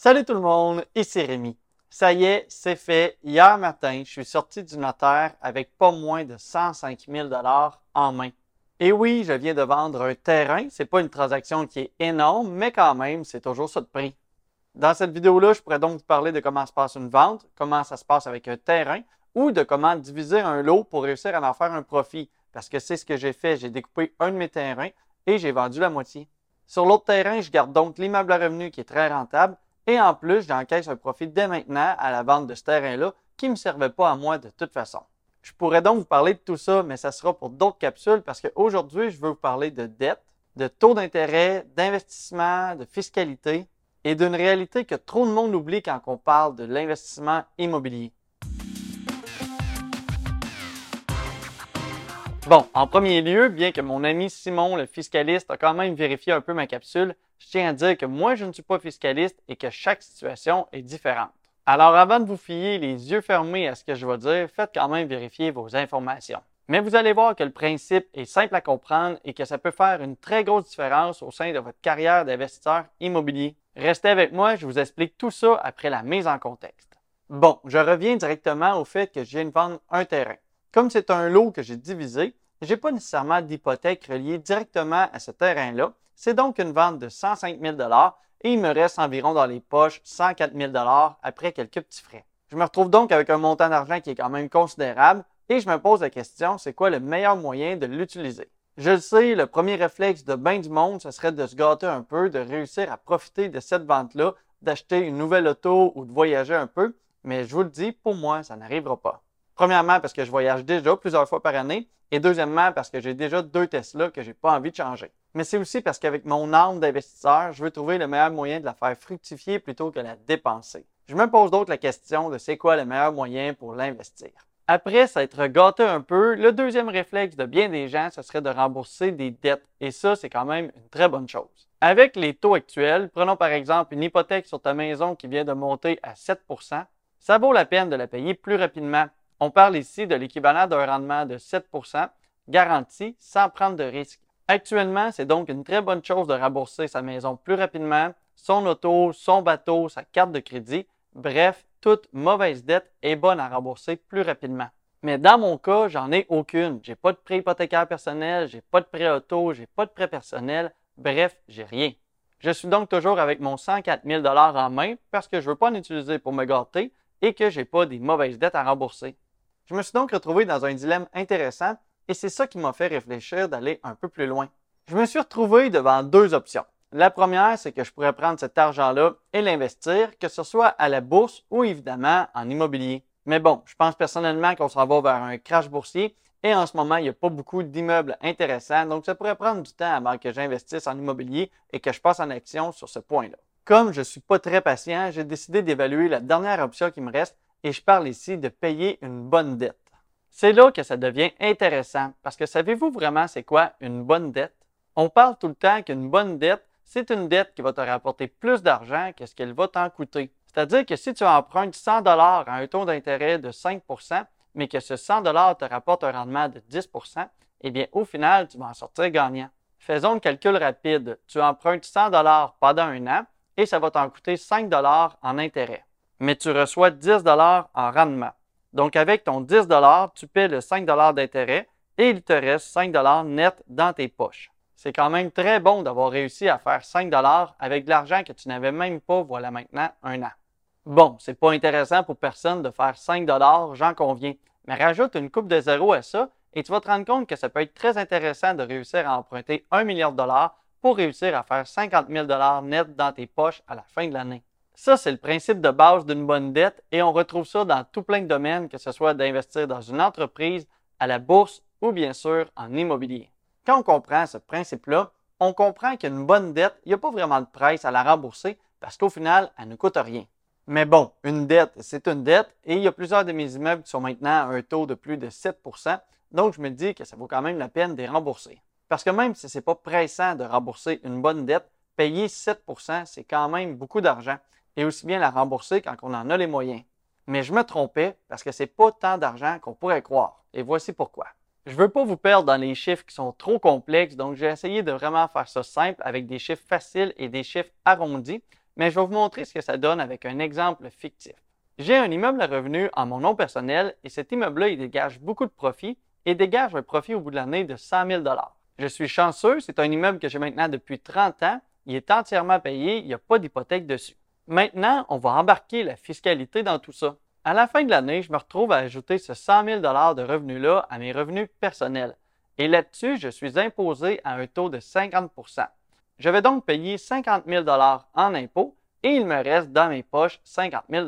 Salut tout le monde, ici Rémi. Ça y est, c'est fait. Hier matin, je suis sorti du notaire avec pas moins de 105 000 en main. Et oui, je viens de vendre un terrain. C'est pas une transaction qui est énorme, mais quand même, c'est toujours ça de prix. Dans cette vidéo-là, je pourrais donc vous parler de comment se passe une vente, comment ça se passe avec un terrain, ou de comment diviser un lot pour réussir à en faire un profit. Parce que c'est ce que j'ai fait. J'ai découpé un de mes terrains et j'ai vendu la moitié. Sur l'autre terrain, je garde donc l'immeuble à revenu qui est très rentable et en plus, j'encaisse un profit dès maintenant à la vente de ce terrain-là qui ne me servait pas à moi de toute façon. Je pourrais donc vous parler de tout ça, mais ça sera pour d'autres capsules parce qu'aujourd'hui, je veux vous parler de dette, de taux d'intérêt, d'investissement, de fiscalité et d'une réalité que trop de monde oublie quand on parle de l'investissement immobilier. Bon, en premier lieu, bien que mon ami Simon, le fiscaliste, a quand même vérifié un peu ma capsule, je tiens à dire que moi, je ne suis pas fiscaliste et que chaque situation est différente. Alors, avant de vous fier les yeux fermés à ce que je vais dire, faites quand même vérifier vos informations. Mais vous allez voir que le principe est simple à comprendre et que ça peut faire une très grosse différence au sein de votre carrière d'investisseur immobilier. Restez avec moi, je vous explique tout ça après la mise en contexte. Bon, je reviens directement au fait que je viens de vendre un terrain. Comme c'est un lot que j'ai divisé, je n'ai pas nécessairement d'hypothèque reliée directement à ce terrain-là. C'est donc une vente de 105 000 et il me reste environ dans les poches 104 000 après quelques petits frais. Je me retrouve donc avec un montant d'argent qui est quand même considérable et je me pose la question, c'est quoi le meilleur moyen de l'utiliser? Je le sais, le premier réflexe de bien du monde, ce serait de se gâter un peu, de réussir à profiter de cette vente-là, d'acheter une nouvelle auto ou de voyager un peu, mais je vous le dis, pour moi, ça n'arrivera pas. Premièrement, parce que je voyage déjà plusieurs fois par année. Et deuxièmement, parce que j'ai déjà deux Tesla que j'ai pas envie de changer. Mais c'est aussi parce qu'avec mon âme d'investisseur, je veux trouver le meilleur moyen de la faire fructifier plutôt que la dépenser. Je me pose donc la question de c'est quoi le meilleur moyen pour l'investir. Après s'être gâté un peu, le deuxième réflexe de bien des gens, ce serait de rembourser des dettes. Et ça, c'est quand même une très bonne chose. Avec les taux actuels, prenons par exemple une hypothèque sur ta maison qui vient de monter à 7% ça vaut la peine de la payer plus rapidement on parle ici de l'équivalent d'un rendement de 7% garanti sans prendre de risque. Actuellement, c'est donc une très bonne chose de rembourser sa maison plus rapidement, son auto, son bateau, sa carte de crédit. Bref, toute mauvaise dette est bonne à rembourser plus rapidement. Mais dans mon cas, j'en ai aucune. J'ai pas de prêt hypothécaire personnel, j'ai pas de prêt auto, j'ai pas de prêt personnel. Bref, j'ai rien. Je suis donc toujours avec mon 104 000 en main parce que je veux pas en utiliser pour me gâter et que j'ai pas des mauvaises dettes à rembourser. Je me suis donc retrouvé dans un dilemme intéressant et c'est ça qui m'a fait réfléchir d'aller un peu plus loin. Je me suis retrouvé devant deux options. La première, c'est que je pourrais prendre cet argent-là et l'investir, que ce soit à la bourse ou évidemment en immobilier. Mais bon, je pense personnellement qu'on s'en va vers un crash boursier et en ce moment, il n'y a pas beaucoup d'immeubles intéressants, donc ça pourrait prendre du temps avant que j'investisse en immobilier et que je passe en action sur ce point-là. Comme je ne suis pas très patient, j'ai décidé d'évaluer la dernière option qui me reste, et je parle ici de payer une bonne dette. C'est là que ça devient intéressant parce que savez-vous vraiment c'est quoi une bonne dette? On parle tout le temps qu'une bonne dette, c'est une dette qui va te rapporter plus d'argent que ce qu'elle va t'en coûter. C'est-à-dire que si tu empruntes 100 dollars à un taux d'intérêt de 5% mais que ce 100 dollars te rapporte un rendement de 10% eh bien au final, tu vas en sortir gagnant. Faisons le calcul rapide. Tu empruntes 100 dollars pendant un an et ça va t'en coûter 5 dollars en intérêt mais tu reçois 10 dollars en rendement. Donc, avec ton 10 dollars, tu paies le 5 dollars d'intérêt et il te reste 5 dollars net dans tes poches. C'est quand même très bon d'avoir réussi à faire 5 dollars avec de l'argent que tu n'avais même pas, voilà maintenant, un an. Bon, c'est pas intéressant pour personne de faire 5 dollars, j'en conviens, mais rajoute une coupe de zéro à ça et tu vas te rendre compte que ça peut être très intéressant de réussir à emprunter 1 milliard de dollars pour réussir à faire 50 000 dollars net dans tes poches à la fin de l'année. Ça, c'est le principe de base d'une bonne dette et on retrouve ça dans tout plein de domaines, que ce soit d'investir dans une entreprise, à la bourse ou bien sûr en immobilier. Quand on comprend ce principe-là, on comprend qu'une bonne dette, il n'y a pas vraiment de presse à la rembourser parce qu'au final, elle ne coûte rien. Mais bon, une dette, c'est une dette et il y a plusieurs de mes immeubles qui sont maintenant à un taux de plus de 7% donc je me dis que ça vaut quand même la peine de les rembourser. Parce que même si ce n'est pas pressant de rembourser une bonne dette, payer 7% c'est quand même beaucoup d'argent et aussi bien la rembourser quand on en a les moyens. Mais je me trompais parce que c'est pas tant d'argent qu'on pourrait croire. Et voici pourquoi. Je veux pas vous perdre dans les chiffres qui sont trop complexes, donc j'ai essayé de vraiment faire ça simple avec des chiffres faciles et des chiffres arrondis. mais je vais vous montrer ce que ça donne avec un exemple fictif. J'ai un immeuble à revenu en mon nom personnel et cet immeuble-là, il dégage beaucoup de profit et dégage un profit au bout de l'année de 100 000 Je suis chanceux, c'est un immeuble que j'ai maintenant depuis 30 ans, il est entièrement payé, il n'y a pas d'hypothèque dessus. Maintenant, on va embarquer la fiscalité dans tout ça. À la fin de l'année, je me retrouve à ajouter ce 100 000 de revenus-là à mes revenus personnels. Et là-dessus, je suis imposé à un taux de 50% Je vais donc payer 50 000 en impôts et il me reste dans mes poches 50 000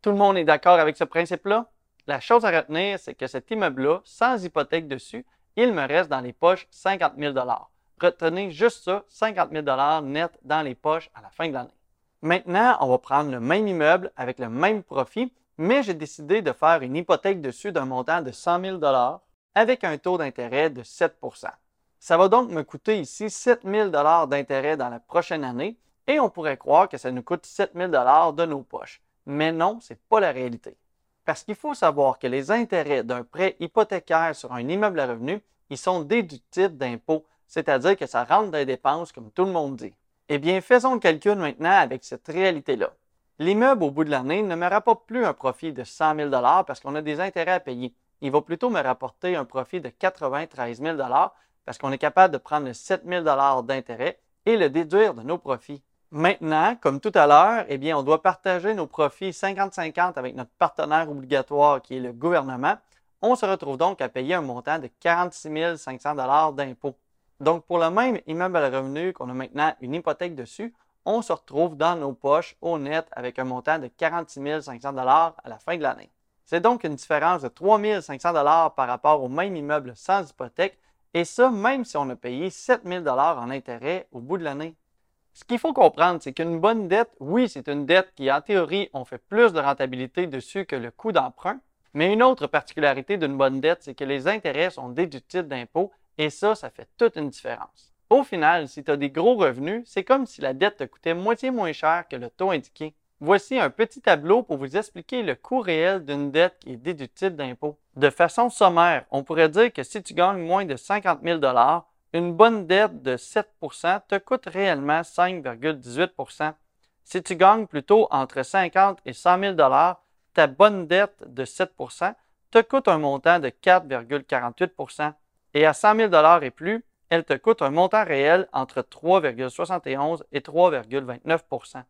Tout le monde est d'accord avec ce principe-là? La chose à retenir, c'est que cet immeuble-là, sans hypothèque dessus, il me reste dans les poches 50 000 Retenez juste ça, 50 000 net dans les poches à la fin de l'année. Maintenant, on va prendre le même immeuble avec le même profit, mais j'ai décidé de faire une hypothèque dessus d'un montant de 100 000 avec un taux d'intérêt de 7% Ça va donc me coûter ici 7 000 d'intérêt dans la prochaine année et on pourrait croire que ça nous coûte 7 000 de nos poches. Mais non, ce n'est pas la réalité. Parce qu'il faut savoir que les intérêts d'un prêt hypothécaire sur un immeuble à revenu, ils sont déductibles d'impôts, c'est-à-dire que ça rentre dans les dépenses comme tout le monde dit. Eh bien, faisons le calcul maintenant avec cette réalité-là. L'immeuble, au bout de l'année, ne me rapporte plus un profit de 100 000 parce qu'on a des intérêts à payer. Il va plutôt me rapporter un profit de 93 000 parce qu'on est capable de prendre le 7 000 d'intérêt et le déduire de nos profits. Maintenant, comme tout à l'heure, eh bien, on doit partager nos profits 50-50 avec notre partenaire obligatoire qui est le gouvernement. On se retrouve donc à payer un montant de 46 500 d'impôts. Donc, pour le même immeuble à revenu qu'on a maintenant une hypothèque dessus, on se retrouve dans nos poches au net avec un montant de 46 500 à la fin de l'année. C'est donc une différence de 3 500 par rapport au même immeuble sans hypothèque, et ça même si on a payé 7 000 en intérêt au bout de l'année. Ce qu'il faut comprendre, c'est qu'une bonne dette, oui, c'est une dette qui, en théorie, on fait plus de rentabilité dessus que le coût d'emprunt, mais une autre particularité d'une bonne dette, c'est que les intérêts sont déductibles d'impôts et ça, ça fait toute une différence. Au final, si tu as des gros revenus, c'est comme si la dette te coûtait moitié moins cher que le taux indiqué. Voici un petit tableau pour vous expliquer le coût réel d'une dette qui est déductible d'impôt. De façon sommaire, on pourrait dire que si tu gagnes moins de 50 000 une bonne dette de 7% te coûte réellement 5,18% Si tu gagnes plutôt entre 50 et 100 000 ta bonne dette de 7% te coûte un montant de 4,48 et à 100 000 et plus, elle te coûte un montant réel entre 3,71 et 3,29%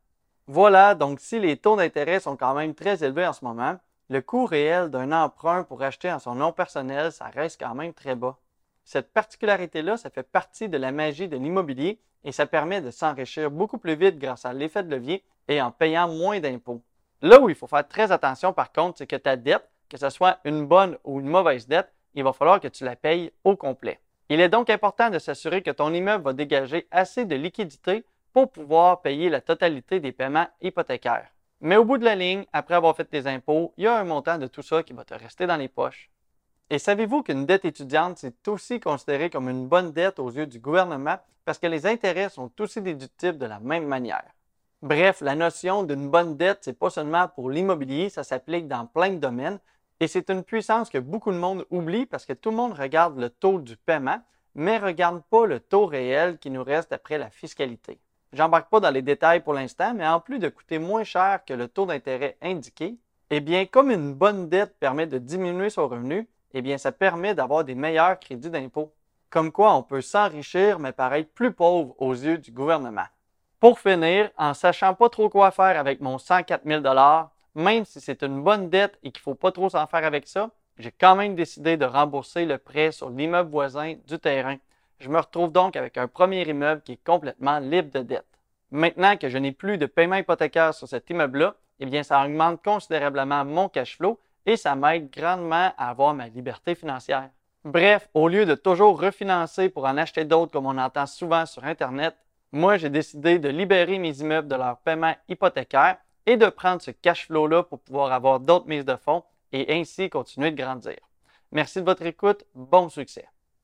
Voilà, donc si les taux d'intérêt sont quand même très élevés en ce moment, le coût réel d'un emprunt pour acheter en son nom personnel, ça reste quand même très bas. Cette particularité-là, ça fait partie de la magie de l'immobilier et ça permet de s'enrichir beaucoup plus vite grâce à l'effet de levier et en payant moins d'impôts. Là où il faut faire très attention par contre, c'est que ta dette, que ce soit une bonne ou une mauvaise dette, il va falloir que tu la payes au complet. Il est donc important de s'assurer que ton immeuble va dégager assez de liquidité pour pouvoir payer la totalité des paiements hypothécaires. Mais au bout de la ligne, après avoir fait tes impôts, il y a un montant de tout ça qui va te rester dans les poches. Et savez-vous qu'une dette étudiante, c'est aussi considéré comme une bonne dette aux yeux du gouvernement parce que les intérêts sont aussi déductibles de la même manière? Bref, la notion d'une bonne dette, c'est pas seulement pour l'immobilier, ça s'applique dans plein de domaines, et c'est une puissance que beaucoup de monde oublie parce que tout le monde regarde le taux du paiement, mais ne regarde pas le taux réel qui nous reste après la fiscalité. J'embarque pas dans les détails pour l'instant, mais en plus de coûter moins cher que le taux d'intérêt indiqué, eh bien, comme une bonne dette permet de diminuer son revenu, eh bien, ça permet d'avoir des meilleurs crédits d'impôt. Comme quoi, on peut s'enrichir, mais paraître plus pauvre aux yeux du gouvernement. Pour finir, en sachant pas trop quoi faire avec mon 104 000 même si c'est une bonne dette et qu'il ne faut pas trop s'en faire avec ça, j'ai quand même décidé de rembourser le prêt sur l'immeuble voisin du terrain. Je me retrouve donc avec un premier immeuble qui est complètement libre de dette. Maintenant que je n'ai plus de paiement hypothécaire sur cet immeuble-là, eh bien, ça augmente considérablement mon cash flow et ça m'aide grandement à avoir ma liberté financière. Bref, au lieu de toujours refinancer pour en acheter d'autres comme on entend souvent sur Internet, moi, j'ai décidé de libérer mes immeubles de leur paiement hypothécaire et de prendre ce cash flow-là pour pouvoir avoir d'autres mises de fonds et ainsi continuer de grandir. Merci de votre écoute. Bon succès.